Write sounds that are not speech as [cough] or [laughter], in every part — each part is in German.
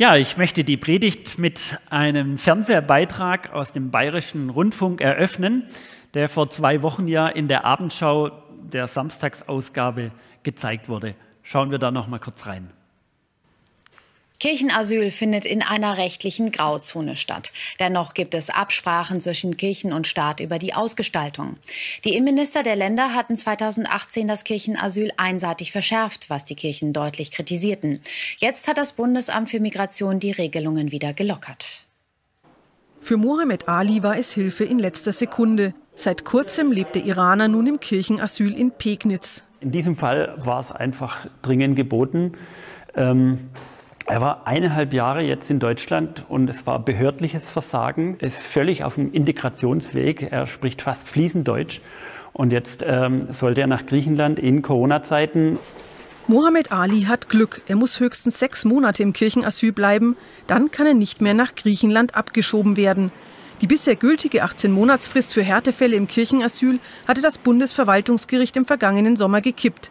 Ja, ich möchte die Predigt mit einem Fernsehbeitrag aus dem Bayerischen Rundfunk eröffnen, der vor zwei Wochen ja in der Abendschau der Samstagsausgabe gezeigt wurde. Schauen wir da noch mal kurz rein. Kirchenasyl findet in einer rechtlichen Grauzone statt. Dennoch gibt es Absprachen zwischen Kirchen und Staat über die Ausgestaltung. Die Innenminister der Länder hatten 2018 das Kirchenasyl einseitig verschärft, was die Kirchen deutlich kritisierten. Jetzt hat das Bundesamt für Migration die Regelungen wieder gelockert. Für Mohammed Ali war es Hilfe in letzter Sekunde. Seit kurzem lebt der Iraner nun im Kirchenasyl in Pegnitz. In diesem Fall war es einfach dringend geboten. Ähm er war eineinhalb Jahre jetzt in Deutschland und es war behördliches Versagen. Er ist völlig auf dem Integrationsweg. Er spricht fast fließend Deutsch. Und jetzt ähm, sollte er nach Griechenland in Corona-Zeiten. Mohammed Ali hat Glück. Er muss höchstens sechs Monate im Kirchenasyl bleiben. Dann kann er nicht mehr nach Griechenland abgeschoben werden. Die bisher gültige 18-Monatsfrist für Härtefälle im Kirchenasyl hatte das Bundesverwaltungsgericht im vergangenen Sommer gekippt.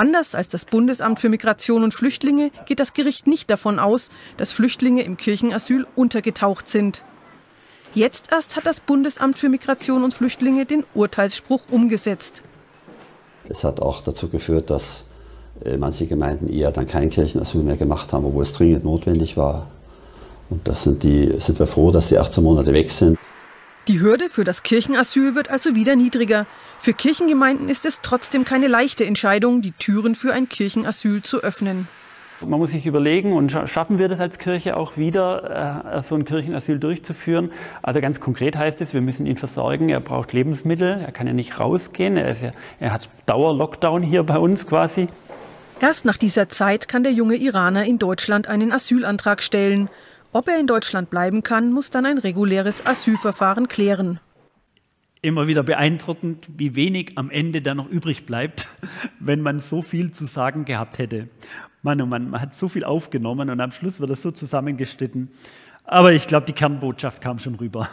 Anders als das Bundesamt für Migration und Flüchtlinge geht das Gericht nicht davon aus, dass Flüchtlinge im Kirchenasyl untergetaucht sind. Jetzt erst hat das Bundesamt für Migration und Flüchtlinge den Urteilsspruch umgesetzt. Es hat auch dazu geführt, dass äh, manche Gemeinden eher dann kein Kirchenasyl mehr gemacht haben, obwohl es dringend notwendig war. Und das sind, die, sind wir froh, dass die 18 Monate weg sind. Die Hürde für das Kirchenasyl wird also wieder niedriger. Für Kirchengemeinden ist es trotzdem keine leichte Entscheidung, die Türen für ein Kirchenasyl zu öffnen. Man muss sich überlegen, und schaffen wir das als Kirche auch wieder, äh, so ein Kirchenasyl durchzuführen? Also ganz konkret heißt es, wir müssen ihn versorgen. Er braucht Lebensmittel, er kann ja nicht rausgehen. Er, ja, er hat Dauer-Lockdown hier bei uns quasi. Erst nach dieser Zeit kann der junge Iraner in Deutschland einen Asylantrag stellen. Ob er in Deutschland bleiben kann, muss dann ein reguläres Asylverfahren klären. Immer wieder beeindruckend, wie wenig am Ende da noch übrig bleibt, [laughs] wenn man so viel zu sagen gehabt hätte. Mann, oh Mann, man hat so viel aufgenommen und am Schluss wird es so zusammengeschnitten. Aber ich glaube, die Kernbotschaft kam schon rüber.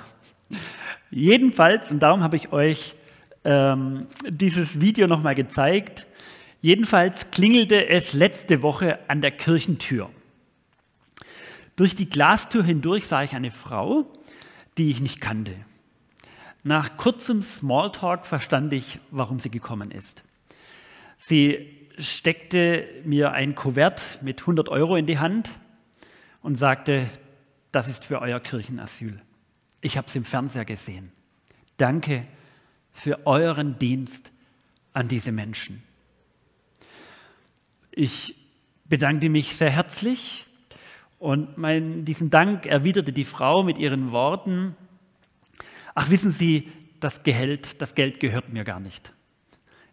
[laughs] Jedenfalls, und darum habe ich euch ähm, dieses Video nochmal gezeigt, jedenfalls klingelte es letzte Woche an der Kirchentür. Durch die Glastür hindurch sah ich eine Frau, die ich nicht kannte. Nach kurzem Smalltalk verstand ich, warum sie gekommen ist. Sie steckte mir ein Kuvert mit 100 Euro in die Hand und sagte, das ist für euer Kirchenasyl. Ich habe es im Fernseher gesehen. Danke für euren Dienst an diese Menschen. Ich bedankte mich sehr herzlich und mein, diesen Dank erwiderte die Frau mit ihren Worten, ach wissen Sie, das Geld, das Geld gehört mir gar nicht.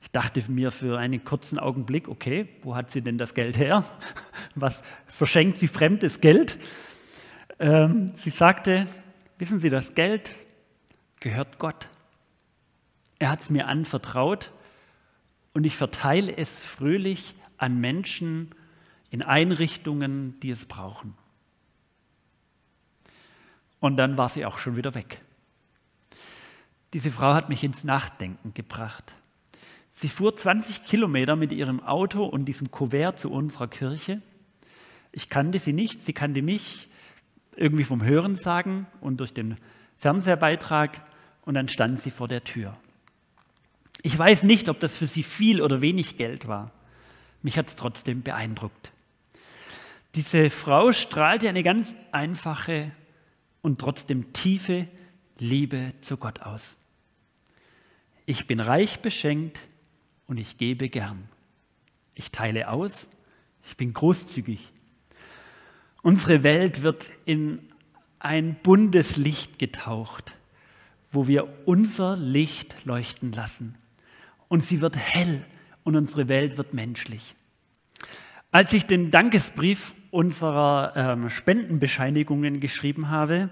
Ich dachte mir für einen kurzen Augenblick, okay, wo hat sie denn das Geld her? [laughs] Was verschenkt sie fremdes Geld? Ähm, sie sagte, wissen Sie, das Geld gehört Gott. Er hat es mir anvertraut und ich verteile es fröhlich an Menschen, in Einrichtungen, die es brauchen. Und dann war sie auch schon wieder weg. Diese Frau hat mich ins Nachdenken gebracht. Sie fuhr 20 Kilometer mit ihrem Auto und diesem Kuvert zu unserer Kirche. Ich kannte sie nicht, sie kannte mich irgendwie vom Hören sagen und durch den Fernsehbeitrag und dann stand sie vor der Tür. Ich weiß nicht, ob das für sie viel oder wenig Geld war. Mich hat es trotzdem beeindruckt. Diese Frau strahlte eine ganz einfache und trotzdem tiefe Liebe zu Gott aus. Ich bin reich beschenkt und ich gebe gern. Ich teile aus, ich bin großzügig. Unsere Welt wird in ein buntes Licht getaucht, wo wir unser Licht leuchten lassen. Und sie wird hell und unsere Welt wird menschlich. Als ich den Dankesbrief unserer ähm, Spendenbescheinigungen geschrieben habe,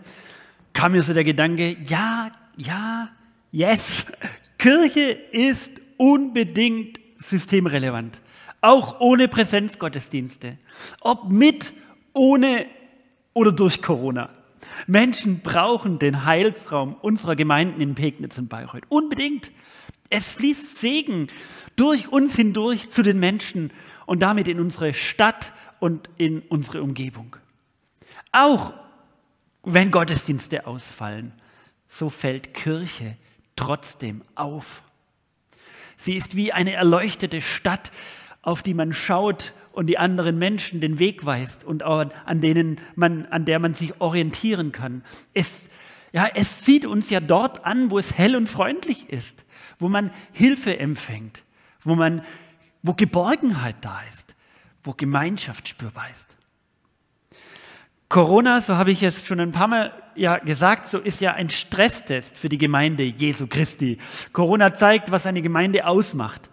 kam mir so der Gedanke, ja, ja, yes, [laughs] Kirche ist unbedingt systemrelevant, auch ohne Präsenzgottesdienste, ob mit, ohne oder durch Corona. Menschen brauchen den Heilsraum unserer Gemeinden in Pegnitz und Bayreuth. Unbedingt. Es fließt Segen durch uns hindurch zu den Menschen und damit in unsere Stadt und in unsere Umgebung. Auch wenn Gottesdienste ausfallen, so fällt Kirche trotzdem auf. Sie ist wie eine erleuchtete Stadt, auf die man schaut und die anderen Menschen den Weg weist und an, denen man, an der man sich orientieren kann. Es, ja, es zieht uns ja dort an, wo es hell und freundlich ist, wo man Hilfe empfängt, wo man, wo Geborgenheit da ist, wo Gemeinschaft spürbar ist. Corona, so habe ich es schon ein paar Mal ja gesagt, so ist ja ein Stresstest für die Gemeinde Jesu Christi. Corona zeigt, was eine Gemeinde ausmacht.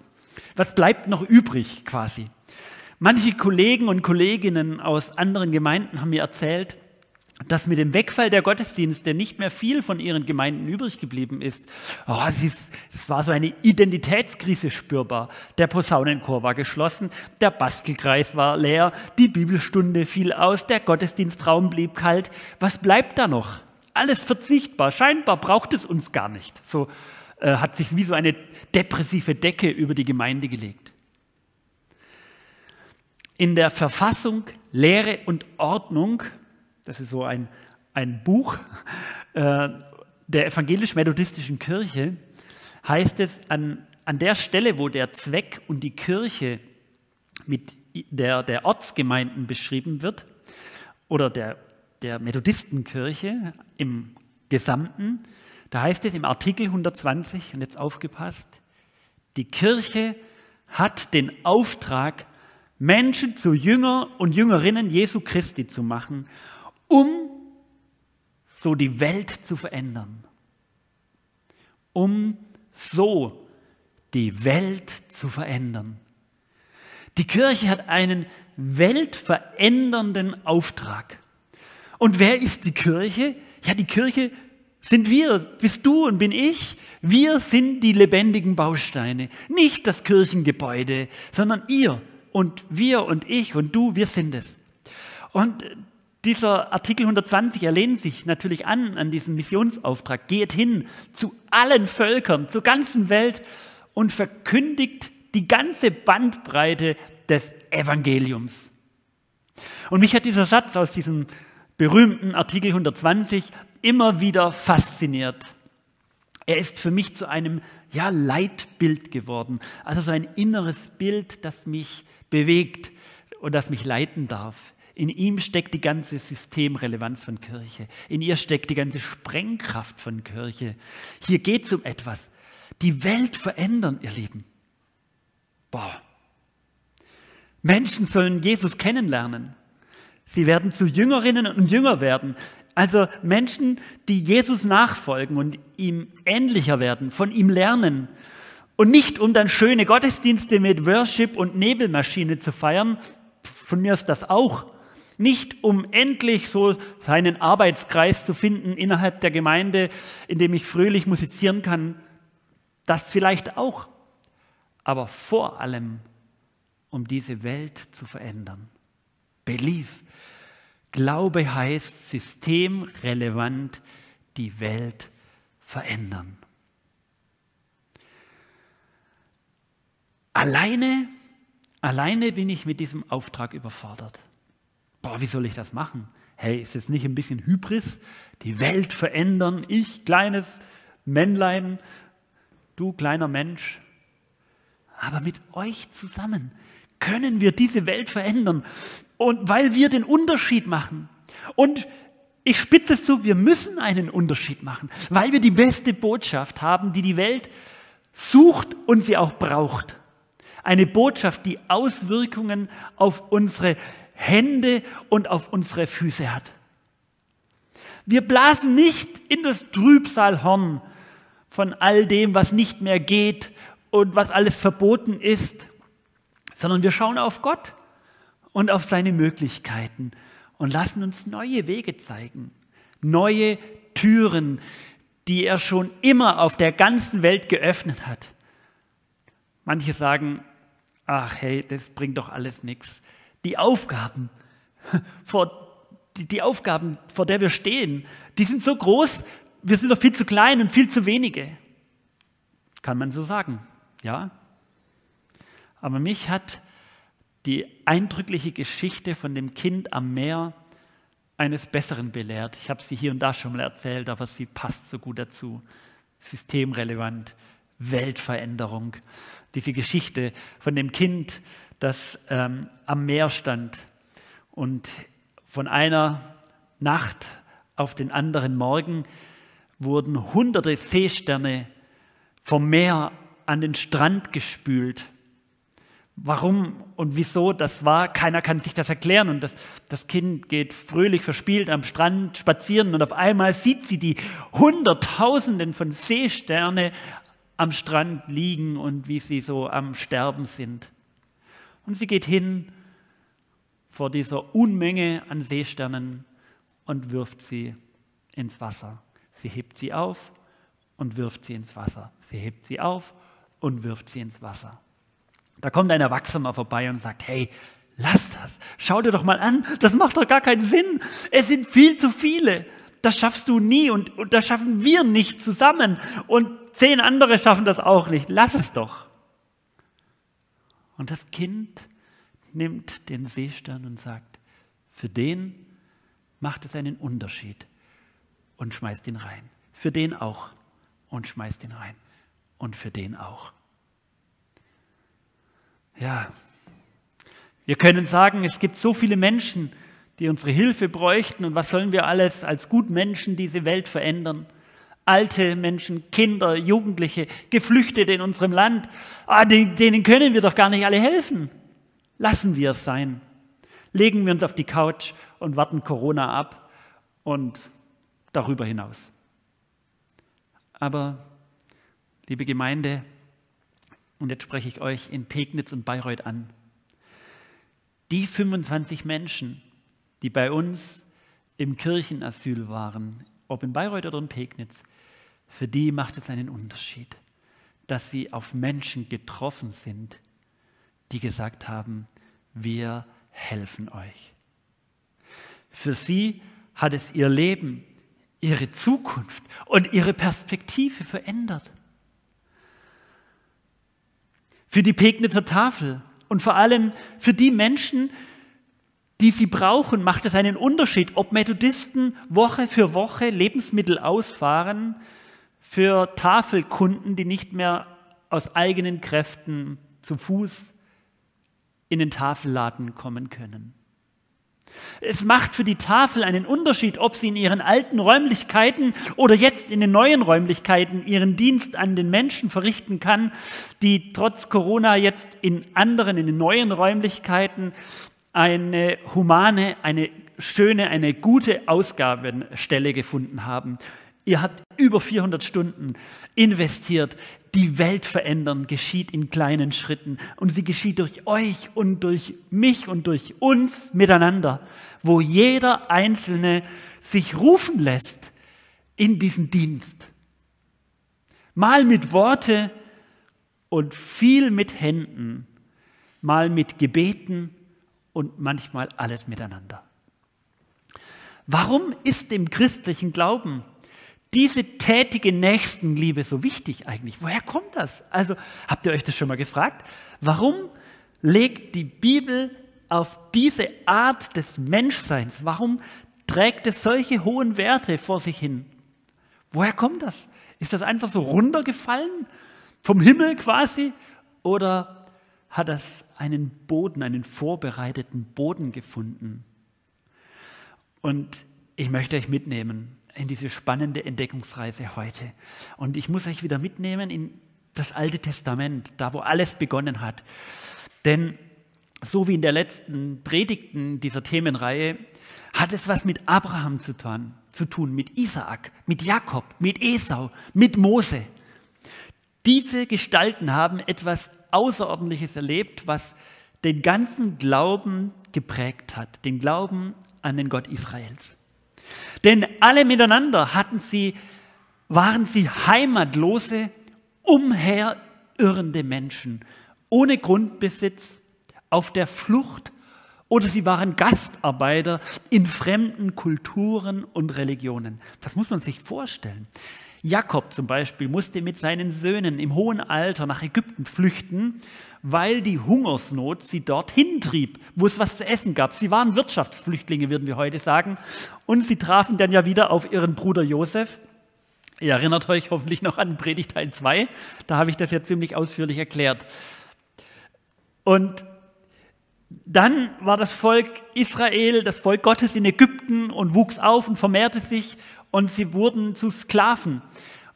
Was bleibt noch übrig quasi? Manche Kollegen und Kolleginnen aus anderen Gemeinden haben mir erzählt, dass mit dem Wegfall der Gottesdienste nicht mehr viel von ihren Gemeinden übrig geblieben ist. Oh, es, ist es war so eine Identitätskrise spürbar. Der Posaunenchor war geschlossen, der Bastelkreis war leer, die Bibelstunde fiel aus, der Gottesdienstraum blieb kalt. Was bleibt da noch? Alles verzichtbar. Scheinbar braucht es uns gar nicht. So äh, hat sich wie so eine depressive Decke über die Gemeinde gelegt. In der Verfassung Lehre und Ordnung das ist so ein, ein Buch äh, der evangelisch-methodistischen Kirche, heißt es, an, an der Stelle, wo der Zweck und die Kirche mit der, der Ortsgemeinden beschrieben wird, oder der, der Methodistenkirche im Gesamten, da heißt es im Artikel 120, und jetzt aufgepasst, die Kirche hat den Auftrag, Menschen zu Jünger und Jüngerinnen Jesu Christi zu machen um so die Welt zu verändern. Um so die Welt zu verändern. Die Kirche hat einen weltverändernden Auftrag. Und wer ist die Kirche? Ja, die Kirche sind wir, bist du und bin ich. Wir sind die lebendigen Bausteine, nicht das Kirchengebäude, sondern ihr und wir und ich und du, wir sind es. Und dieser Artikel 120 erlehnt sich natürlich an, an diesen Missionsauftrag. Geht hin zu allen Völkern, zur ganzen Welt und verkündigt die ganze Bandbreite des Evangeliums. Und mich hat dieser Satz aus diesem berühmten Artikel 120 immer wieder fasziniert. Er ist für mich zu einem ja, Leitbild geworden, also so ein inneres Bild, das mich bewegt und das mich leiten darf. In ihm steckt die ganze Systemrelevanz von Kirche. In ihr steckt die ganze Sprengkraft von Kirche. Hier geht es um etwas. Die Welt verändern, ihr Lieben. Boah. Menschen sollen Jesus kennenlernen. Sie werden zu Jüngerinnen und Jünger werden. Also Menschen, die Jesus nachfolgen und ihm ähnlicher werden, von ihm lernen. Und nicht um dann schöne Gottesdienste mit Worship und Nebelmaschine zu feiern, von mir ist das auch, nicht um endlich so seinen Arbeitskreis zu finden innerhalb der Gemeinde, in dem ich fröhlich musizieren kann. Das vielleicht auch. Aber vor allem, um diese Welt zu verändern. Belief. Glaube heißt systemrelevant die Welt verändern. Alleine, alleine bin ich mit diesem Auftrag überfordert boah, wie soll ich das machen? Hey, ist es nicht ein bisschen Hybris? Die Welt verändern, ich, kleines Männlein, du, kleiner Mensch. Aber mit euch zusammen können wir diese Welt verändern. Und weil wir den Unterschied machen. Und ich spitze es zu, wir müssen einen Unterschied machen, weil wir die beste Botschaft haben, die die Welt sucht und sie auch braucht. Eine Botschaft, die Auswirkungen auf unsere Hände und auf unsere Füße hat. Wir blasen nicht in das Trübsalhorn von all dem, was nicht mehr geht und was alles verboten ist, sondern wir schauen auf Gott und auf seine Möglichkeiten und lassen uns neue Wege zeigen, neue Türen, die er schon immer auf der ganzen Welt geöffnet hat. Manche sagen, ach hey, das bringt doch alles nichts die Aufgaben, vor, die, die Aufgaben, vor der wir stehen, die sind so groß, wir sind doch viel zu klein und viel zu wenige. Kann man so sagen, ja. Aber mich hat die eindrückliche Geschichte von dem Kind am Meer eines Besseren belehrt. Ich habe sie hier und da schon mal erzählt, aber sie passt so gut dazu. Systemrelevant, Weltveränderung. Diese Geschichte von dem Kind, das ähm, am Meer stand und von einer Nacht auf den anderen Morgen wurden hunderte Seesterne vom Meer an den Strand gespült. Warum und wieso das war, keiner kann sich das erklären. Und das, das Kind geht fröhlich verspielt am Strand spazieren und auf einmal sieht sie die Hunderttausenden von Seesterne am Strand liegen und wie sie so am Sterben sind. Und sie geht hin vor dieser Unmenge an Seesternen und wirft sie ins Wasser. Sie hebt sie auf und wirft sie ins Wasser. Sie hebt sie auf und wirft sie ins Wasser. Da kommt ein Erwachsener vorbei und sagt, hey, lass das, schau dir doch mal an, das macht doch gar keinen Sinn. Es sind viel zu viele. Das schaffst du nie und, und das schaffen wir nicht zusammen. Und zehn andere schaffen das auch nicht. Lass es doch. Und das Kind nimmt den Seestern und sagt, für den macht es einen Unterschied und schmeißt ihn rein. Für den auch und schmeißt ihn rein. Und für den auch. Ja, wir können sagen, es gibt so viele Menschen, die unsere Hilfe bräuchten. Und was sollen wir alles als Gutmenschen diese Welt verändern? Alte Menschen, Kinder, Jugendliche, Geflüchtete in unserem Land, ah, denen können wir doch gar nicht alle helfen. Lassen wir es sein. Legen wir uns auf die Couch und warten Corona ab und darüber hinaus. Aber, liebe Gemeinde, und jetzt spreche ich euch in Pegnitz und Bayreuth an, die 25 Menschen, die bei uns im Kirchenasyl waren, ob in Bayreuth oder in Pegnitz, für die macht es einen Unterschied, dass sie auf Menschen getroffen sind, die gesagt haben, wir helfen euch. Für sie hat es ihr Leben, ihre Zukunft und ihre Perspektive verändert. Für die Pegnitzer Tafel und vor allem für die Menschen, die sie brauchen, macht es einen Unterschied, ob Methodisten Woche für Woche Lebensmittel ausfahren für Tafelkunden, die nicht mehr aus eigenen Kräften zu Fuß in den Tafelladen kommen können. Es macht für die Tafel einen Unterschied, ob sie in ihren alten Räumlichkeiten oder jetzt in den neuen Räumlichkeiten ihren Dienst an den Menschen verrichten kann, die trotz Corona jetzt in anderen, in den neuen Räumlichkeiten eine humane, eine schöne, eine gute Ausgabenstelle gefunden haben. Ihr habt über 400 Stunden investiert. Die Welt verändern geschieht in kleinen Schritten und sie geschieht durch euch und durch mich und durch uns miteinander, wo jeder Einzelne sich rufen lässt in diesen Dienst. Mal mit Worte und viel mit Händen, mal mit Gebeten und manchmal alles miteinander. Warum ist dem christlichen Glauben diese tätige Nächstenliebe so wichtig eigentlich? Woher kommt das? Also habt ihr euch das schon mal gefragt? Warum legt die Bibel auf diese Art des Menschseins? Warum trägt es solche hohen Werte vor sich hin? Woher kommt das? Ist das einfach so runtergefallen? Vom Himmel quasi? Oder hat das einen Boden, einen vorbereiteten Boden gefunden? Und ich möchte euch mitnehmen in diese spannende Entdeckungsreise heute. Und ich muss euch wieder mitnehmen in das Alte Testament, da wo alles begonnen hat. Denn so wie in der letzten Predigten dieser Themenreihe, hat es was mit Abraham zu tun, zu tun, mit Isaak, mit Jakob, mit Esau, mit Mose. Diese Gestalten haben etwas Außerordentliches erlebt, was den ganzen Glauben geprägt hat, den Glauben an den Gott Israels. Denn alle miteinander hatten sie, waren sie heimatlose, umherirrende Menschen, ohne Grundbesitz, auf der Flucht oder sie waren Gastarbeiter in fremden Kulturen und Religionen. Das muss man sich vorstellen. Jakob zum Beispiel musste mit seinen Söhnen im hohen Alter nach Ägypten flüchten, weil die Hungersnot sie dorthin trieb, wo es was zu essen gab. Sie waren Wirtschaftsflüchtlinge, würden wir heute sagen. Und sie trafen dann ja wieder auf ihren Bruder Josef. Ihr erinnert euch hoffentlich noch an Predigt Teil 2. Da habe ich das ja ziemlich ausführlich erklärt. Und dann war das Volk Israel, das Volk Gottes in Ägypten und wuchs auf und vermehrte sich und sie wurden zu Sklaven.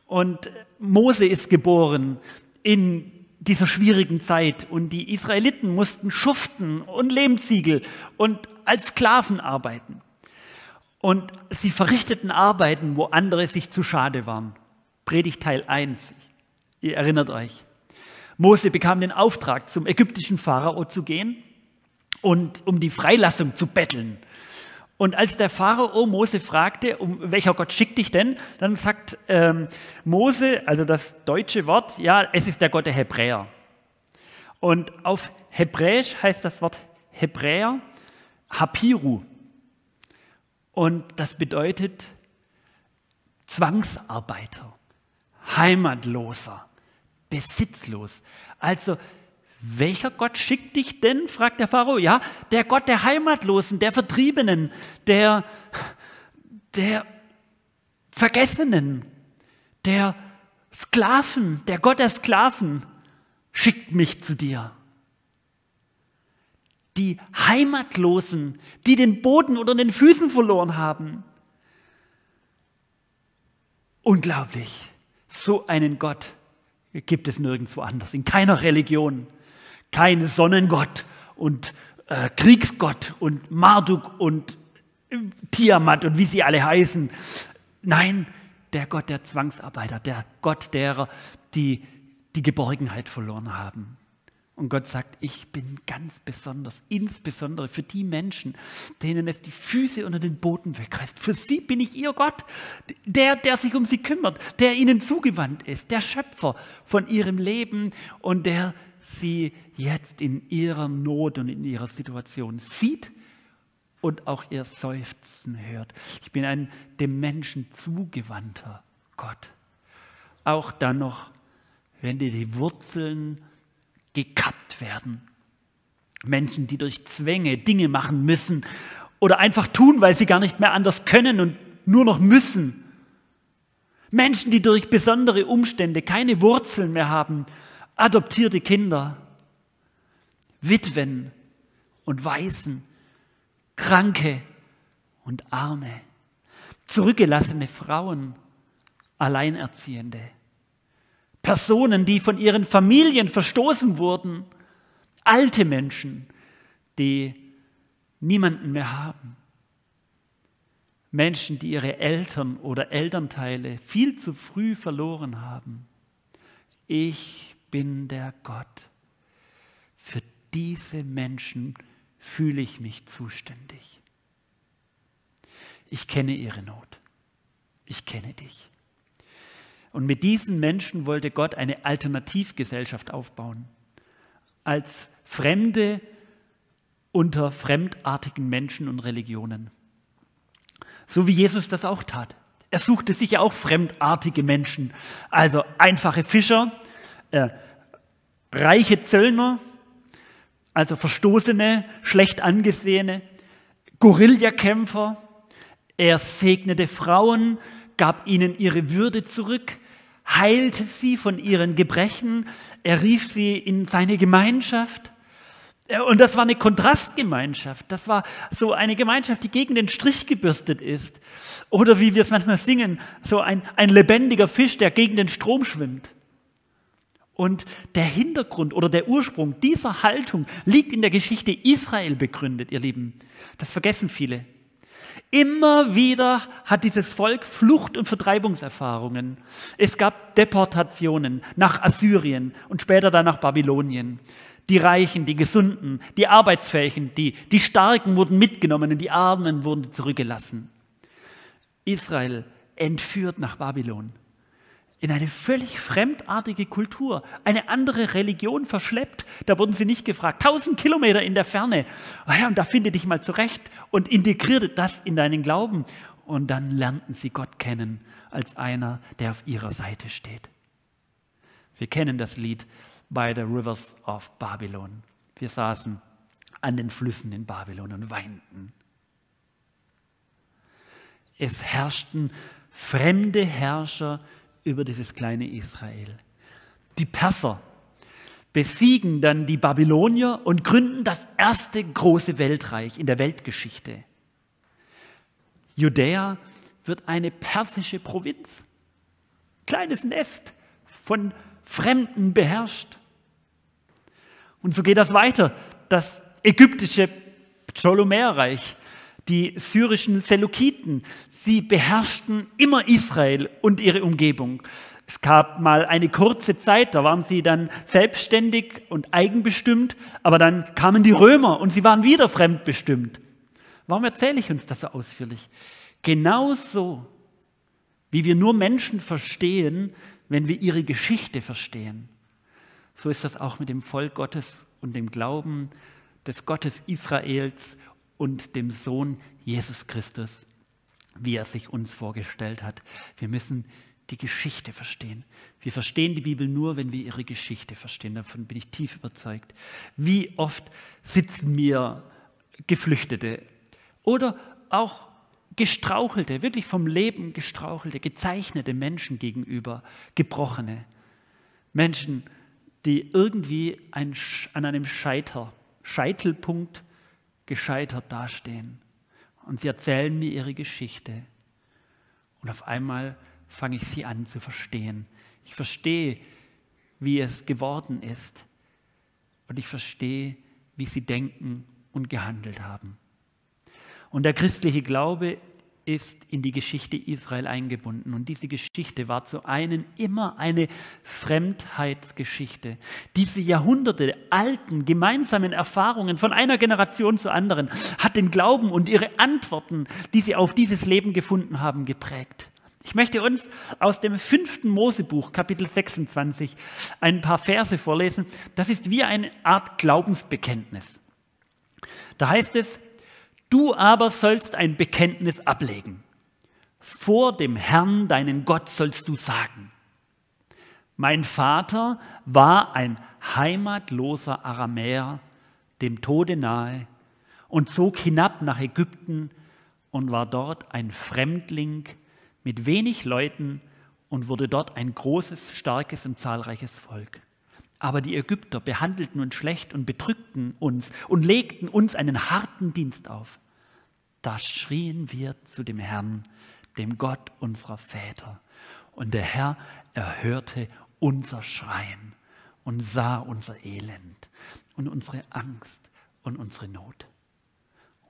Und Mose ist geboren in dieser schwierigen Zeit und die Israeliten mussten schuften und Lehmziegel und als Sklaven arbeiten. Und sie verrichteten Arbeiten, wo andere sich zu schade waren. Predigt Teil 1. Ihr erinnert euch. Mose bekam den Auftrag, zum ägyptischen Pharao zu gehen und um die Freilassung zu betteln. Und als der Pharao Mose fragte, um welcher Gott schickt dich denn, dann sagt ähm, Mose, also das deutsche Wort, ja, es ist der Gott der Hebräer. Und auf Hebräisch heißt das Wort Hebräer Hapiru. Und das bedeutet Zwangsarbeiter, Heimatloser, besitzlos. Also welcher Gott schickt dich denn? fragt der Pharao. Ja, der Gott der Heimatlosen, der Vertriebenen, der, der Vergessenen, der Sklaven, der Gott der Sklaven schickt mich zu dir. Die Heimatlosen, die den Boden unter den Füßen verloren haben. Unglaublich. So einen Gott gibt es nirgendwo anders, in keiner Religion kein Sonnengott und äh, Kriegsgott und Marduk und äh, Tiamat und wie sie alle heißen. Nein, der Gott der Zwangsarbeiter, der Gott derer, die die Geborgenheit verloren haben. Und Gott sagt, ich bin ganz besonders, insbesondere für die Menschen, denen es die Füße unter den Boden wegreißt. Für sie bin ich ihr Gott, der, der sich um sie kümmert, der ihnen zugewandt ist, der Schöpfer von ihrem Leben und der sie jetzt in ihrer Not und in ihrer Situation sieht und auch ihr Seufzen hört. Ich bin ein dem Menschen zugewandter Gott. Auch dann noch, wenn dir die Wurzeln gekappt werden. Menschen, die durch Zwänge Dinge machen müssen oder einfach tun, weil sie gar nicht mehr anders können und nur noch müssen. Menschen, die durch besondere Umstände keine Wurzeln mehr haben adoptierte Kinder, Witwen und Waisen, Kranke und Arme, zurückgelassene Frauen, Alleinerziehende, Personen, die von ihren Familien verstoßen wurden, alte Menschen, die niemanden mehr haben. Menschen, die ihre Eltern oder Elternteile viel zu früh verloren haben. Ich bin der Gott. Für diese Menschen fühle ich mich zuständig. Ich kenne ihre Not. Ich kenne dich. Und mit diesen Menschen wollte Gott eine Alternativgesellschaft aufbauen. Als Fremde unter fremdartigen Menschen und Religionen. So wie Jesus das auch tat. Er suchte sich ja auch fremdartige Menschen, also einfache Fischer, äh, reiche Zöllner, also Verstoßene, schlecht angesehene, Guerillakämpfer. Er segnete Frauen, gab ihnen ihre Würde zurück, heilte sie von ihren Gebrechen, er rief sie in seine Gemeinschaft. Äh, und das war eine Kontrastgemeinschaft. Das war so eine Gemeinschaft, die gegen den Strich gebürstet ist. Oder wie wir es manchmal singen, so ein, ein lebendiger Fisch, der gegen den Strom schwimmt. Und der Hintergrund oder der Ursprung dieser Haltung liegt in der Geschichte Israel begründet, ihr Lieben. Das vergessen viele. Immer wieder hat dieses Volk Flucht- und Vertreibungserfahrungen. Es gab Deportationen nach Assyrien und später dann nach Babylonien. Die Reichen, die Gesunden, die Arbeitsfähigen, die, die Starken wurden mitgenommen und die Armen wurden zurückgelassen. Israel entführt nach Babylon in eine völlig fremdartige Kultur, eine andere Religion verschleppt. Da wurden sie nicht gefragt. Tausend Kilometer in der Ferne. Ja, und da finde dich mal zurecht und integriere das in deinen Glauben. und dann lernten sie Gott kennen als einer, der auf ihrer Seite steht. Wir kennen das Lied By the Rivers of Babylon. Wir saßen an den Flüssen in Babylon und weinten. Es herrschten fremde Herrscher über dieses kleine Israel. Die Perser besiegen dann die Babylonier und gründen das erste große Weltreich in der Weltgeschichte. Judäa wird eine persische Provinz. Kleines Nest von Fremden beherrscht. Und so geht das weiter. Das ägyptische Ptolemäerreich, die syrischen Seleukiden, sie beherrschten immer Israel und ihre Umgebung. Es gab mal eine kurze Zeit, da waren sie dann selbstständig und eigenbestimmt, aber dann kamen die Römer und sie waren wieder fremdbestimmt. Warum erzähle ich uns das so ausführlich? Genauso, wie wir nur Menschen verstehen, wenn wir ihre Geschichte verstehen, so ist das auch mit dem Volk Gottes und dem Glauben des Gottes Israels und dem Sohn Jesus Christus, wie er sich uns vorgestellt hat. Wir müssen die Geschichte verstehen. Wir verstehen die Bibel nur, wenn wir ihre Geschichte verstehen. Davon bin ich tief überzeugt. Wie oft sitzen mir Geflüchtete oder auch gestrauchelte, wirklich vom Leben gestrauchelte, gezeichnete Menschen gegenüber, gebrochene Menschen, die irgendwie an einem Scheiter, Scheitelpunkt gescheitert dastehen. Und sie erzählen mir ihre Geschichte. Und auf einmal fange ich sie an zu verstehen. Ich verstehe, wie es geworden ist. Und ich verstehe, wie sie denken und gehandelt haben. Und der christliche Glaube ist in die Geschichte Israel eingebunden. Und diese Geschichte war zu einem immer eine Fremdheitsgeschichte. Diese Jahrhunderte alten gemeinsamen Erfahrungen von einer Generation zur anderen hat den Glauben und ihre Antworten, die sie auf dieses Leben gefunden haben, geprägt. Ich möchte uns aus dem fünften Mosebuch, Kapitel 26, ein paar Verse vorlesen. Das ist wie eine Art Glaubensbekenntnis. Da heißt es, du aber sollst ein Bekenntnis ablegen. Vor dem Herrn, deinen Gott, sollst du sagen. Mein Vater war ein heimatloser Aramäer, dem Tode nahe, und zog hinab nach Ägypten und war dort ein Fremdling mit wenig Leuten und wurde dort ein großes, starkes und zahlreiches Volk. Aber die Ägypter behandelten uns schlecht und bedrückten uns und legten uns einen harten Dienst auf. Da schrien wir zu dem Herrn, dem Gott unserer Väter. Und der Herr erhörte unser Schreien und sah unser Elend und unsere Angst und unsere Not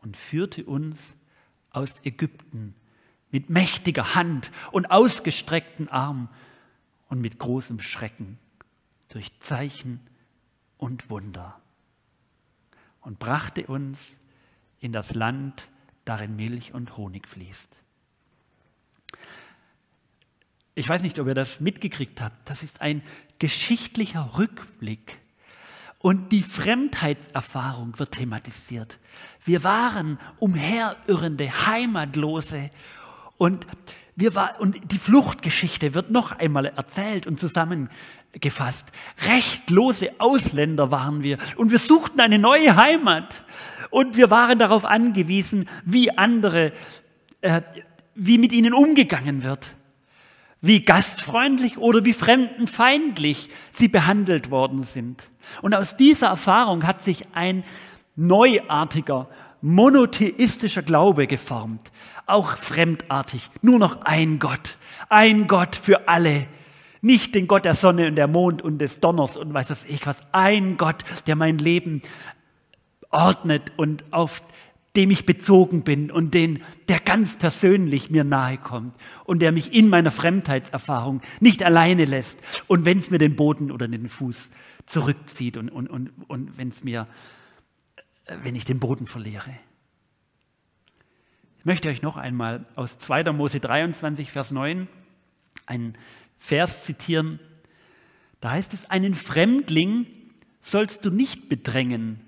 und führte uns aus Ägypten mit mächtiger Hand und ausgestreckten Arm und mit großem Schrecken durch Zeichen und Wunder und brachte uns in das Land, darin Milch und Honig fließt. Ich weiß nicht, ob ihr das mitgekriegt habt. Das ist ein geschichtlicher Rückblick. Und die Fremdheitserfahrung wird thematisiert. Wir waren umherirrende, heimatlose und, wir war, und die Fluchtgeschichte wird noch einmal erzählt und zusammengefasst. Rechtlose Ausländer waren wir und wir suchten eine neue Heimat. Und wir waren darauf angewiesen, wie andere, äh, wie mit ihnen umgegangen wird. Wie gastfreundlich oder wie fremdenfeindlich sie behandelt worden sind. Und aus dieser Erfahrung hat sich ein neuartiger, monotheistischer Glaube geformt auch fremdartig. Nur noch ein Gott. Ein Gott für alle. Nicht den Gott der Sonne und der Mond und des Donners und weiß was ich was. Ein Gott, der mein Leben ordnet und auf dem ich bezogen bin und den, der ganz persönlich mir nahe kommt und der mich in meiner Fremdheitserfahrung nicht alleine lässt und wenn es mir den Boden oder den Fuß zurückzieht und, und, und, und wenn es mir, wenn ich den Boden verliere. Ich möchte euch noch einmal aus 2. Mose 23, Vers 9 einen Vers zitieren. Da heißt es, einen Fremdling sollst du nicht bedrängen,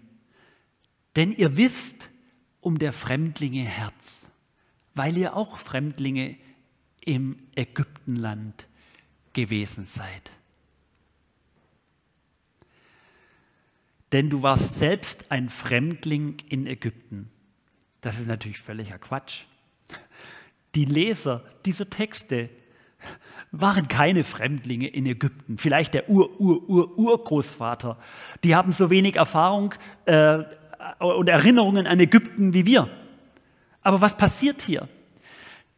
denn ihr wisst um der Fremdlinge Herz, weil ihr auch Fremdlinge im Ägyptenland gewesen seid. Denn du warst selbst ein Fremdling in Ägypten. Das ist natürlich völliger Quatsch. Die Leser dieser Texte waren keine Fremdlinge in Ägypten, vielleicht der Ur-Ur-Ur-Urgroßvater. Die haben so wenig Erfahrung äh, und Erinnerungen an Ägypten wie wir. Aber was passiert hier?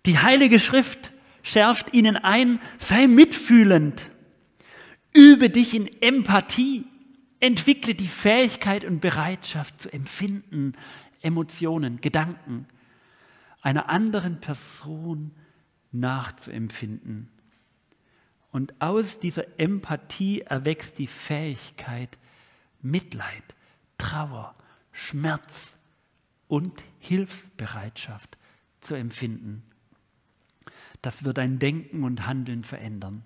Die Heilige Schrift schärft ihnen ein, sei mitfühlend, übe dich in Empathie, entwickle die Fähigkeit und Bereitschaft zu empfinden, Emotionen, Gedanken einer anderen Person nachzuempfinden. Und aus dieser Empathie erwächst die Fähigkeit, Mitleid, Trauer, Schmerz und Hilfsbereitschaft zu empfinden. Das wird dein Denken und Handeln verändern.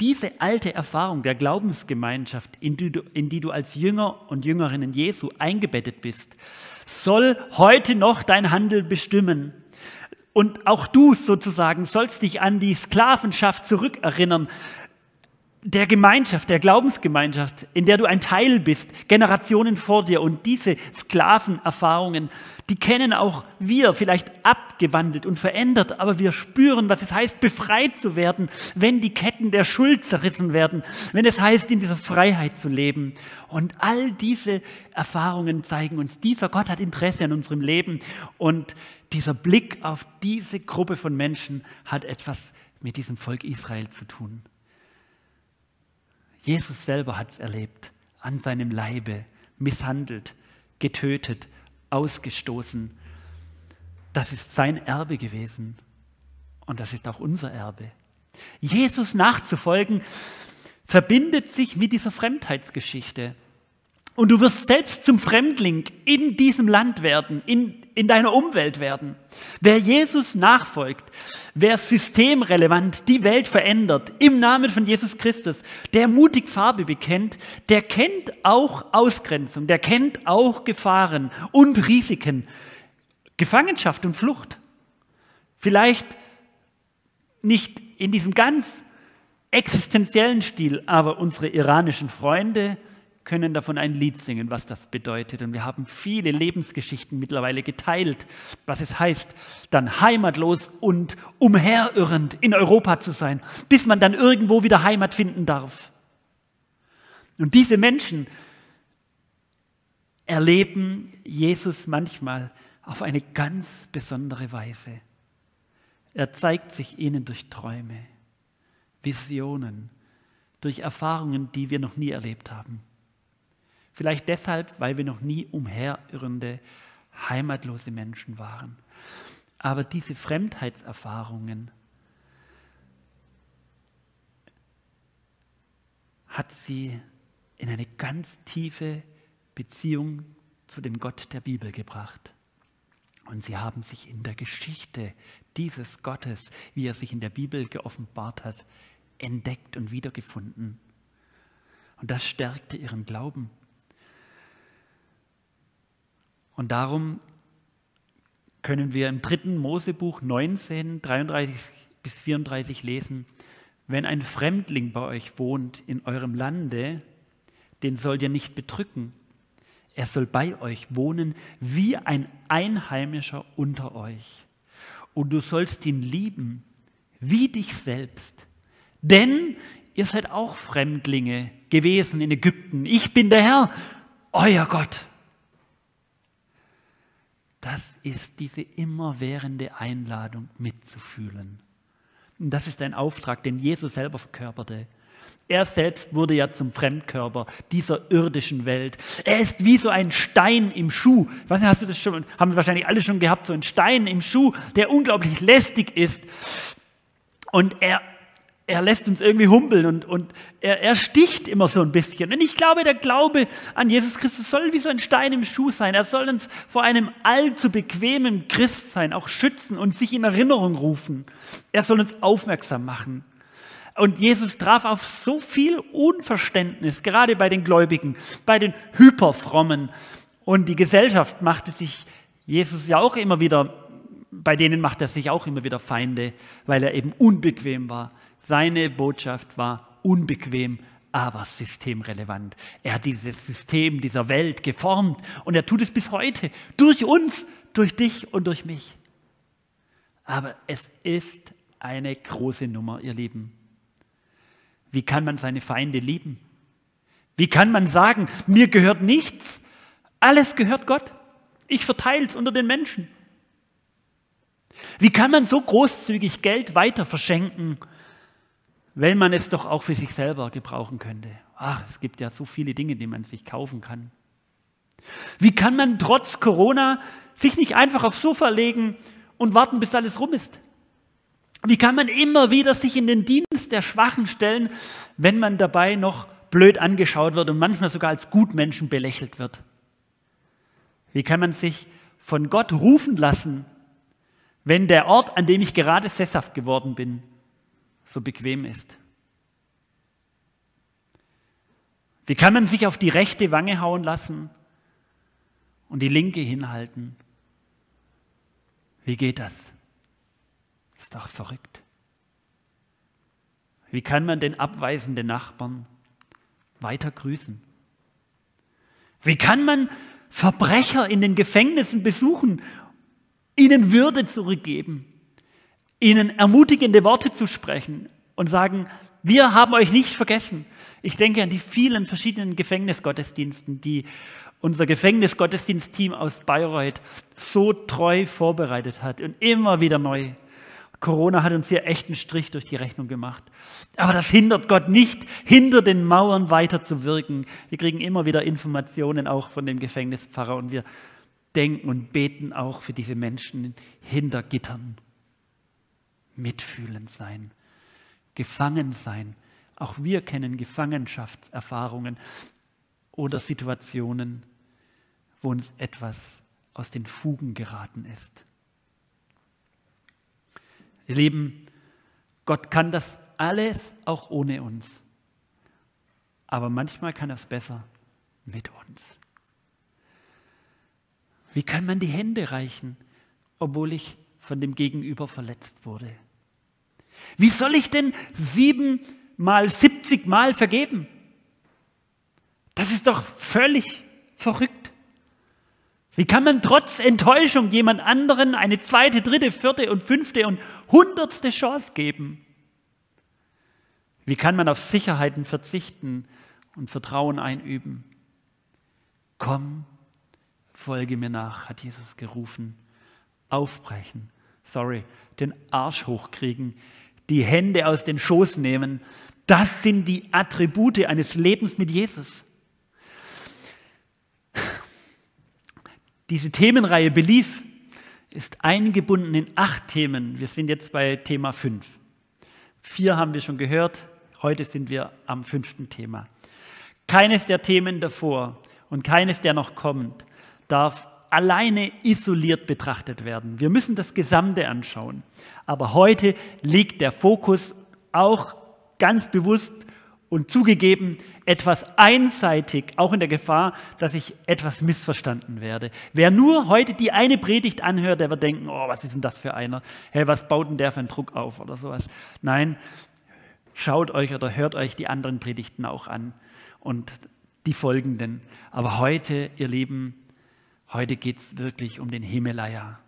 Diese alte Erfahrung der Glaubensgemeinschaft, in die, du, in die du als Jünger und Jüngerinnen Jesu eingebettet bist, soll heute noch dein Handeln bestimmen. Und auch du sozusagen sollst dich an die Sklavenschaft zurückerinnern, der Gemeinschaft, der Glaubensgemeinschaft, in der du ein Teil bist, Generationen vor dir. Und diese Sklavenerfahrungen, die kennen auch wir, vielleicht abgewandelt und verändert, aber wir spüren, was es heißt, befreit zu werden, wenn die Ketten der Schuld zerrissen werden, wenn es heißt, in dieser Freiheit zu leben. Und all diese Erfahrungen zeigen uns, dieser Gott hat Interesse an unserem Leben und dieser Blick auf diese Gruppe von Menschen hat etwas mit diesem Volk Israel zu tun. Jesus selber hat es erlebt, an seinem Leibe, misshandelt, getötet, ausgestoßen. Das ist sein Erbe gewesen und das ist auch unser Erbe. Jesus nachzufolgen verbindet sich mit dieser Fremdheitsgeschichte. Und du wirst selbst zum Fremdling in diesem Land werden, in, in deiner Umwelt werden. Wer Jesus nachfolgt, wer systemrelevant die Welt verändert, im Namen von Jesus Christus, der mutig Farbe bekennt, der kennt auch Ausgrenzung, der kennt auch Gefahren und Risiken, Gefangenschaft und Flucht. Vielleicht nicht in diesem ganz existenziellen Stil, aber unsere iranischen Freunde, können davon ein Lied singen, was das bedeutet. Und wir haben viele Lebensgeschichten mittlerweile geteilt, was es heißt, dann heimatlos und umherirrend in Europa zu sein, bis man dann irgendwo wieder Heimat finden darf. Und diese Menschen erleben Jesus manchmal auf eine ganz besondere Weise. Er zeigt sich ihnen durch Träume, Visionen, durch Erfahrungen, die wir noch nie erlebt haben. Vielleicht deshalb, weil wir noch nie umherirrende, heimatlose Menschen waren. Aber diese Fremdheitserfahrungen hat sie in eine ganz tiefe Beziehung zu dem Gott der Bibel gebracht. Und sie haben sich in der Geschichte dieses Gottes, wie er sich in der Bibel geoffenbart hat, entdeckt und wiedergefunden. Und das stärkte ihren Glauben. Und darum können wir im dritten Mosebuch 19, 33 bis 34 lesen, wenn ein Fremdling bei euch wohnt in eurem Lande, den sollt ihr nicht bedrücken. Er soll bei euch wohnen wie ein Einheimischer unter euch. Und du sollst ihn lieben wie dich selbst. Denn ihr seid auch Fremdlinge gewesen in Ägypten. Ich bin der Herr, euer Gott. Das ist diese immerwährende Einladung mitzufühlen. Und das ist ein Auftrag, den Jesus selber verkörperte. Er selbst wurde ja zum Fremdkörper dieser irdischen Welt. Er ist wie so ein Stein im Schuh. Ich weiß nicht, hast du das schon, haben wir wahrscheinlich alle schon gehabt, so ein Stein im Schuh, der unglaublich lästig ist. Und er er lässt uns irgendwie humpeln und, und er, er sticht immer so ein bisschen. Und ich glaube, der Glaube an Jesus Christus soll wie so ein Stein im Schuh sein. Er soll uns vor einem allzu bequemen Christsein auch schützen und sich in Erinnerung rufen. Er soll uns aufmerksam machen. Und Jesus traf auf so viel Unverständnis, gerade bei den Gläubigen, bei den Hyperfrommen. Und die Gesellschaft machte sich Jesus ja auch immer wieder bei denen macht er sich auch immer wieder Feinde, weil er eben unbequem war. Seine Botschaft war unbequem, aber systemrelevant. Er hat dieses System dieser Welt geformt und er tut es bis heute durch uns, durch dich und durch mich. Aber es ist eine große Nummer, ihr Lieben. Wie kann man seine Feinde lieben? Wie kann man sagen, mir gehört nichts, alles gehört Gott? Ich verteile es unter den Menschen. Wie kann man so großzügig Geld weiter verschenken, wenn man es doch auch für sich selber gebrauchen könnte? Ach, es gibt ja so viele Dinge, die man sich kaufen kann. Wie kann man trotz Corona sich nicht einfach aufs Sofa legen und warten, bis alles rum ist? Wie kann man immer wieder sich in den Dienst der Schwachen stellen, wenn man dabei noch blöd angeschaut wird und manchmal sogar als Gutmenschen belächelt wird? Wie kann man sich von Gott rufen lassen, wenn der Ort, an dem ich gerade sesshaft geworden bin, so bequem ist? Wie kann man sich auf die rechte Wange hauen lassen und die linke hinhalten? Wie geht das? Ist doch verrückt. Wie kann man den abweisenden Nachbarn weiter grüßen? Wie kann man Verbrecher in den Gefängnissen besuchen ihnen Würde zurückgeben, ihnen ermutigende Worte zu sprechen und sagen, wir haben euch nicht vergessen. Ich denke an die vielen verschiedenen Gefängnisgottesdiensten, die unser Gefängnisgottesdienstteam aus Bayreuth so treu vorbereitet hat und immer wieder neu. Corona hat uns hier echt einen Strich durch die Rechnung gemacht. Aber das hindert Gott nicht, hinter den Mauern weiter zu wirken. Wir kriegen immer wieder Informationen auch von dem Gefängnispfarrer und wir denken und beten auch für diese Menschen hinter Gittern. Mitfühlend sein, gefangen sein. Auch wir kennen Gefangenschaftserfahrungen oder Situationen, wo uns etwas aus den Fugen geraten ist. Ihr Lieben, Gott kann das alles auch ohne uns. Aber manchmal kann er es besser mit uns. Wie kann man die Hände reichen, obwohl ich von dem Gegenüber verletzt wurde? Wie soll ich denn sieben mal siebzig Mal vergeben? Das ist doch völlig verrückt. Wie kann man trotz Enttäuschung jemand anderen eine zweite, dritte, vierte und fünfte und hundertste Chance geben? Wie kann man auf Sicherheiten verzichten und Vertrauen einüben? Komm folge mir nach, hat Jesus gerufen. Aufbrechen, sorry, den Arsch hochkriegen, die Hände aus den Schoß nehmen. Das sind die Attribute eines Lebens mit Jesus. Diese Themenreihe Belief ist eingebunden in acht Themen. Wir sind jetzt bei Thema fünf. Vier haben wir schon gehört, heute sind wir am fünften Thema. Keines der Themen davor und keines der noch kommt darf alleine isoliert betrachtet werden. Wir müssen das Gesamte anschauen. Aber heute liegt der Fokus auch ganz bewusst und zugegeben etwas einseitig, auch in der Gefahr, dass ich etwas missverstanden werde. Wer nur heute die eine Predigt anhört, der wird denken, oh, was ist denn das für einer? Hey, was baut denn der für einen Druck auf oder sowas? Nein, schaut euch oder hört euch die anderen Predigten auch an und die folgenden. Aber heute, ihr Lieben, Heute geht es wirklich um den Himalaya.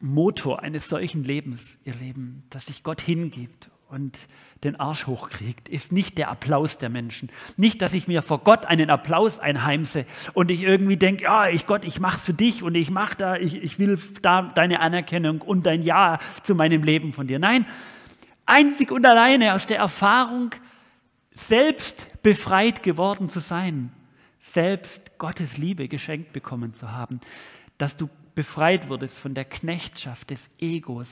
Motor eines solchen Lebens, ihr Leben, dass sich Gott hingibt und den Arsch hochkriegt, ist nicht der Applaus der Menschen. Nicht, dass ich mir vor Gott einen Applaus einheimse und ich irgendwie denke, ja, ich Gott, ich mach's für dich und ich mach da, ich, ich will da deine Anerkennung und dein Ja zu meinem Leben von dir. Nein, einzig und alleine aus der Erfahrung, selbst befreit geworden zu sein, selbst Gottes Liebe geschenkt bekommen zu haben, dass du befreit wurdest von der Knechtschaft des Egos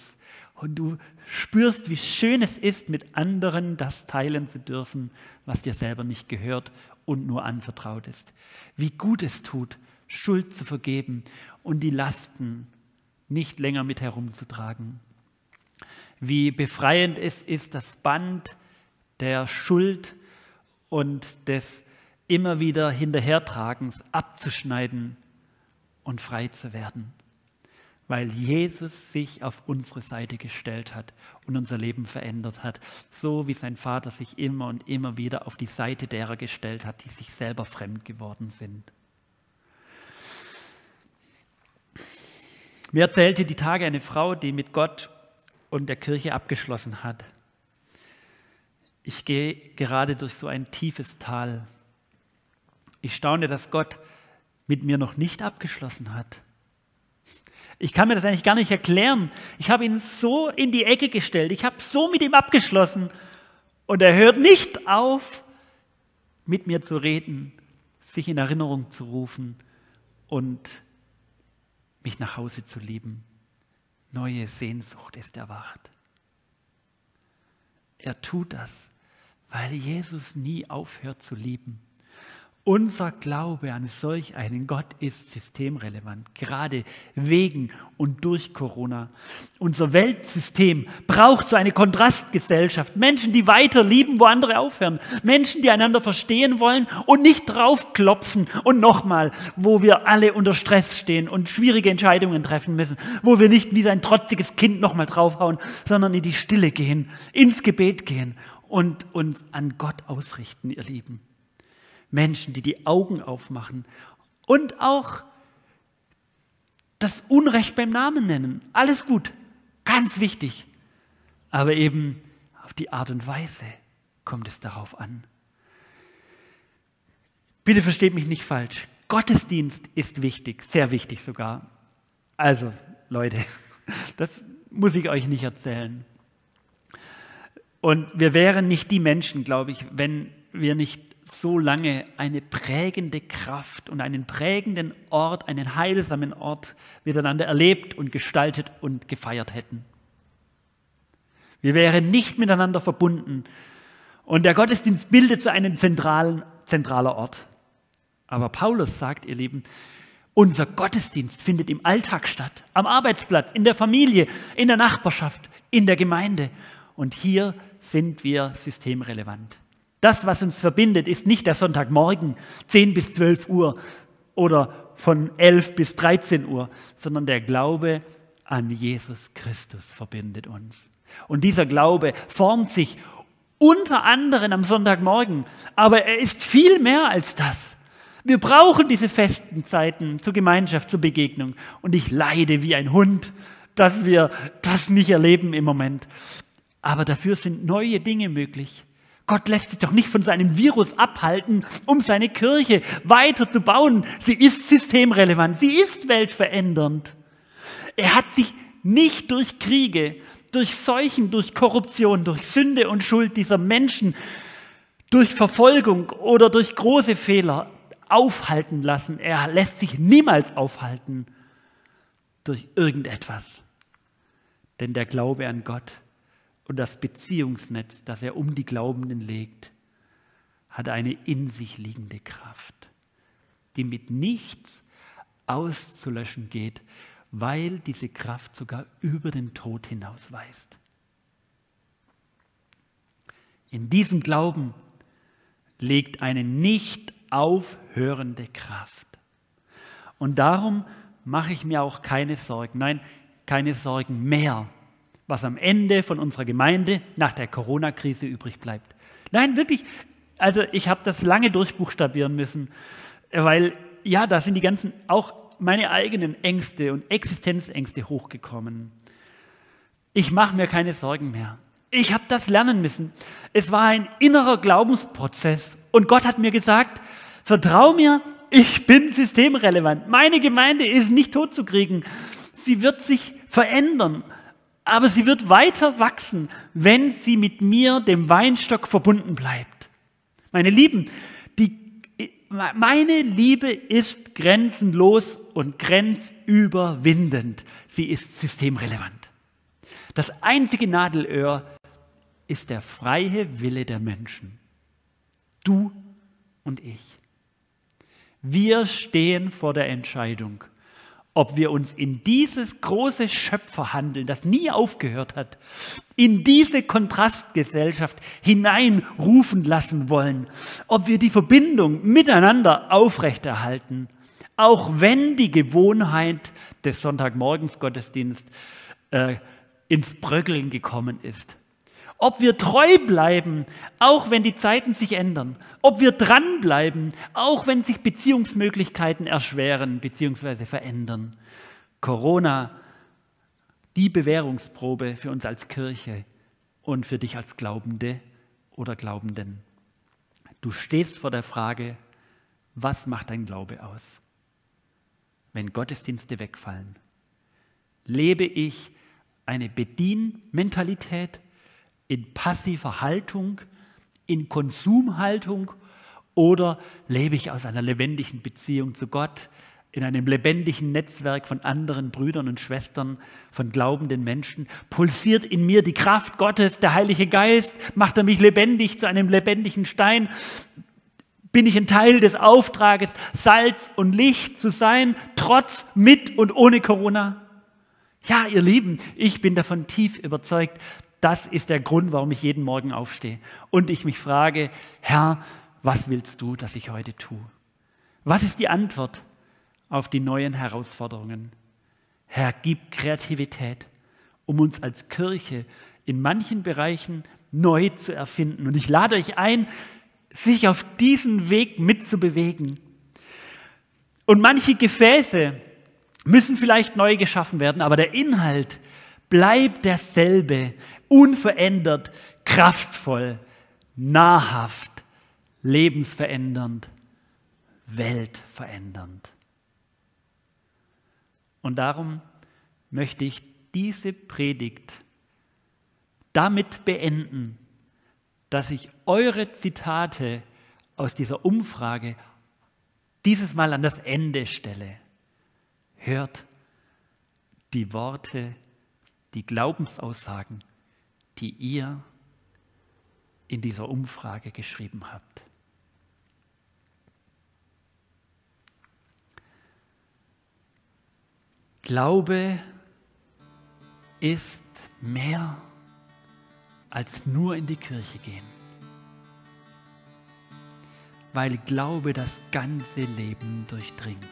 und du spürst, wie schön es ist, mit anderen das teilen zu dürfen, was dir selber nicht gehört und nur anvertraut ist. Wie gut es tut, Schuld zu vergeben und die Lasten nicht länger mit herumzutragen. Wie befreiend es ist, das Band der Schuld und des immer wieder Hinterhertragens abzuschneiden und frei zu werden, weil Jesus sich auf unsere Seite gestellt hat und unser Leben verändert hat, so wie sein Vater sich immer und immer wieder auf die Seite derer gestellt hat, die sich selber fremd geworden sind. Mir erzählte die Tage eine Frau, die mit Gott und der Kirche abgeschlossen hat. Ich gehe gerade durch so ein tiefes Tal. Ich staune, dass Gott mit mir noch nicht abgeschlossen hat. Ich kann mir das eigentlich gar nicht erklären. Ich habe ihn so in die Ecke gestellt. Ich habe so mit ihm abgeschlossen. Und er hört nicht auf, mit mir zu reden, sich in Erinnerung zu rufen und mich nach Hause zu lieben. Neue Sehnsucht ist erwacht. Er tut das, weil Jesus nie aufhört zu lieben. Unser Glaube an solch einen Gott ist systemrelevant, gerade wegen und durch Corona. Unser Weltsystem braucht so eine Kontrastgesellschaft. Menschen, die weiter lieben, wo andere aufhören. Menschen, die einander verstehen wollen und nicht draufklopfen. Und nochmal, wo wir alle unter Stress stehen und schwierige Entscheidungen treffen müssen. Wo wir nicht wie sein trotziges Kind nochmal draufhauen, sondern in die Stille gehen, ins Gebet gehen und uns an Gott ausrichten, ihr Lieben. Menschen, die die Augen aufmachen und auch das Unrecht beim Namen nennen. Alles gut, ganz wichtig. Aber eben auf die Art und Weise kommt es darauf an. Bitte versteht mich nicht falsch. Gottesdienst ist wichtig, sehr wichtig sogar. Also, Leute, [laughs] das muss ich euch nicht erzählen. Und wir wären nicht die Menschen, glaube ich, wenn wir nicht so lange eine prägende Kraft und einen prägenden Ort, einen heilsamen Ort miteinander erlebt und gestaltet und gefeiert hätten. Wir wären nicht miteinander verbunden. Und der Gottesdienst bildet so einen zentralen, zentraler Ort. Aber Paulus sagt, ihr Lieben, unser Gottesdienst findet im Alltag statt, am Arbeitsplatz, in der Familie, in der Nachbarschaft, in der Gemeinde. Und hier sind wir systemrelevant. Das, was uns verbindet, ist nicht der Sonntagmorgen, 10 bis 12 Uhr oder von 11 bis 13 Uhr, sondern der Glaube an Jesus Christus verbindet uns. Und dieser Glaube formt sich unter anderem am Sonntagmorgen, aber er ist viel mehr als das. Wir brauchen diese festen Zeiten zur Gemeinschaft, zur Begegnung. Und ich leide wie ein Hund, dass wir das nicht erleben im Moment. Aber dafür sind neue Dinge möglich. Gott lässt sich doch nicht von seinem Virus abhalten, um seine Kirche weiter zu bauen. Sie ist systemrelevant, sie ist weltverändernd. Er hat sich nicht durch Kriege, durch Seuchen, durch Korruption, durch Sünde und Schuld dieser Menschen, durch Verfolgung oder durch große Fehler aufhalten lassen. Er lässt sich niemals aufhalten durch irgendetwas. Denn der Glaube an Gott und das Beziehungsnetz, das er um die Glaubenden legt, hat eine in sich liegende Kraft, die mit nichts auszulöschen geht, weil diese Kraft sogar über den Tod hinaus weist. In diesem Glauben liegt eine nicht aufhörende Kraft. Und darum mache ich mir auch keine Sorgen, nein, keine Sorgen mehr was am Ende von unserer Gemeinde nach der Corona-Krise übrig bleibt. Nein, wirklich, also ich habe das lange durchbuchstabieren müssen, weil ja, da sind die ganzen, auch meine eigenen Ängste und Existenzängste hochgekommen. Ich mache mir keine Sorgen mehr. Ich habe das lernen müssen. Es war ein innerer Glaubensprozess und Gott hat mir gesagt, vertrau mir, ich bin systemrelevant. Meine Gemeinde ist nicht totzukriegen. Sie wird sich verändern aber sie wird weiter wachsen, wenn sie mit mir, dem Weinstock, verbunden bleibt. Meine Lieben, die, meine Liebe ist grenzenlos und grenzüberwindend. Sie ist systemrelevant. Das einzige Nadelöhr ist der freie Wille der Menschen. Du und ich. Wir stehen vor der Entscheidung ob wir uns in dieses große Schöpferhandeln, das nie aufgehört hat, in diese Kontrastgesellschaft hineinrufen lassen wollen, ob wir die Verbindung miteinander aufrechterhalten, auch wenn die Gewohnheit des Sonntagmorgensgottesdienst äh, ins Bröckeln gekommen ist. Ob wir treu bleiben, auch wenn die Zeiten sich ändern. Ob wir dranbleiben, auch wenn sich Beziehungsmöglichkeiten erschweren bzw. verändern. Corona, die Bewährungsprobe für uns als Kirche und für dich als Glaubende oder Glaubenden. Du stehst vor der Frage, was macht dein Glaube aus? Wenn Gottesdienste wegfallen, lebe ich eine Bedienmentalität in passiver Haltung, in Konsumhaltung oder lebe ich aus einer lebendigen Beziehung zu Gott, in einem lebendigen Netzwerk von anderen Brüdern und Schwestern, von glaubenden Menschen, pulsiert in mir die Kraft Gottes, der Heilige Geist, macht er mich lebendig zu einem lebendigen Stein, bin ich ein Teil des Auftrages, Salz und Licht zu sein, trotz, mit und ohne Corona? Ja, ihr Lieben, ich bin davon tief überzeugt, das ist der Grund, warum ich jeden Morgen aufstehe. Und ich mich frage, Herr, was willst du, dass ich heute tue? Was ist die Antwort auf die neuen Herausforderungen? Herr, gib Kreativität, um uns als Kirche in manchen Bereichen neu zu erfinden. Und ich lade euch ein, sich auf diesen Weg mitzubewegen. Und manche Gefäße müssen vielleicht neu geschaffen werden, aber der Inhalt bleibt derselbe, unverändert, kraftvoll, nahrhaft, lebensverändernd, weltverändernd. Und darum möchte ich diese Predigt damit beenden, dass ich eure Zitate aus dieser Umfrage dieses Mal an das Ende stelle. Hört die Worte, die Glaubensaussagen, die ihr in dieser Umfrage geschrieben habt. Glaube ist mehr als nur in die Kirche gehen. Weil Glaube das ganze Leben durchdringt.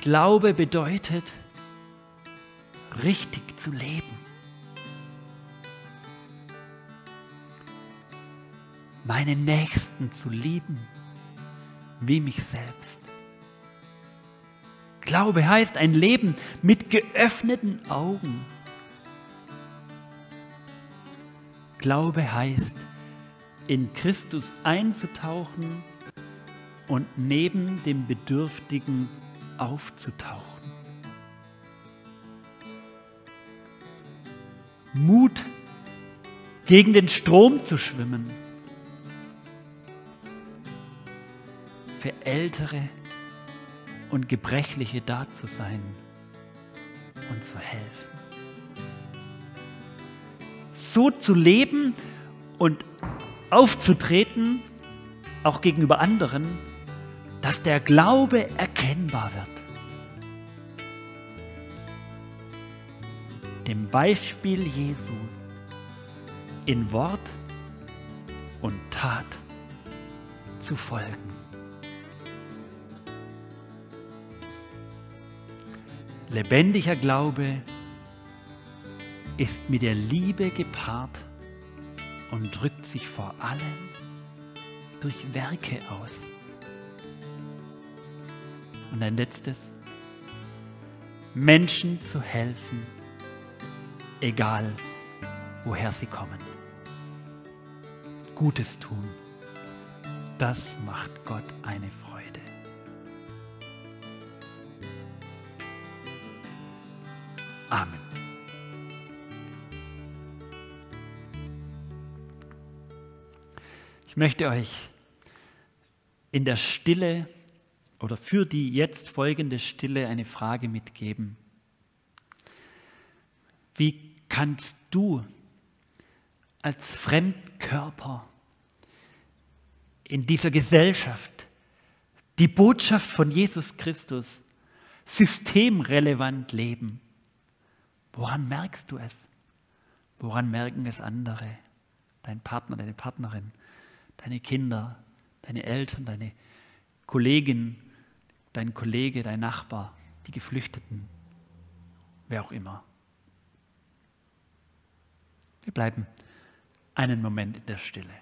Glaube bedeutet, richtig zu leben. Meinen Nächsten zu lieben wie mich selbst. Glaube heißt ein Leben mit geöffneten Augen. Glaube heißt, in Christus einzutauchen und neben dem Bedürftigen aufzutauchen. Mut, gegen den Strom zu schwimmen. Für Ältere und Gebrechliche da zu sein und zu helfen. So zu leben und aufzutreten, auch gegenüber anderen, dass der Glaube erkennbar wird. Dem Beispiel Jesu in Wort und Tat zu folgen. Lebendiger Glaube ist mit der Liebe gepaart und drückt sich vor allem durch Werke aus. Und ein letztes, Menschen zu helfen, egal woher sie kommen. Gutes tun, das macht Gott eine Freude. Amen. Ich möchte euch in der Stille oder für die jetzt folgende Stille eine Frage mitgeben. Wie kannst du als Fremdkörper in dieser Gesellschaft die Botschaft von Jesus Christus systemrelevant leben? Woran merkst du es? Woran merken es andere? Dein Partner, deine Partnerin, deine Kinder, dein deine Eltern, deine Kollegin, dein Kollege, dein Nachbar, die Geflüchteten, wer auch immer. Wir bleiben einen Moment in der Stille.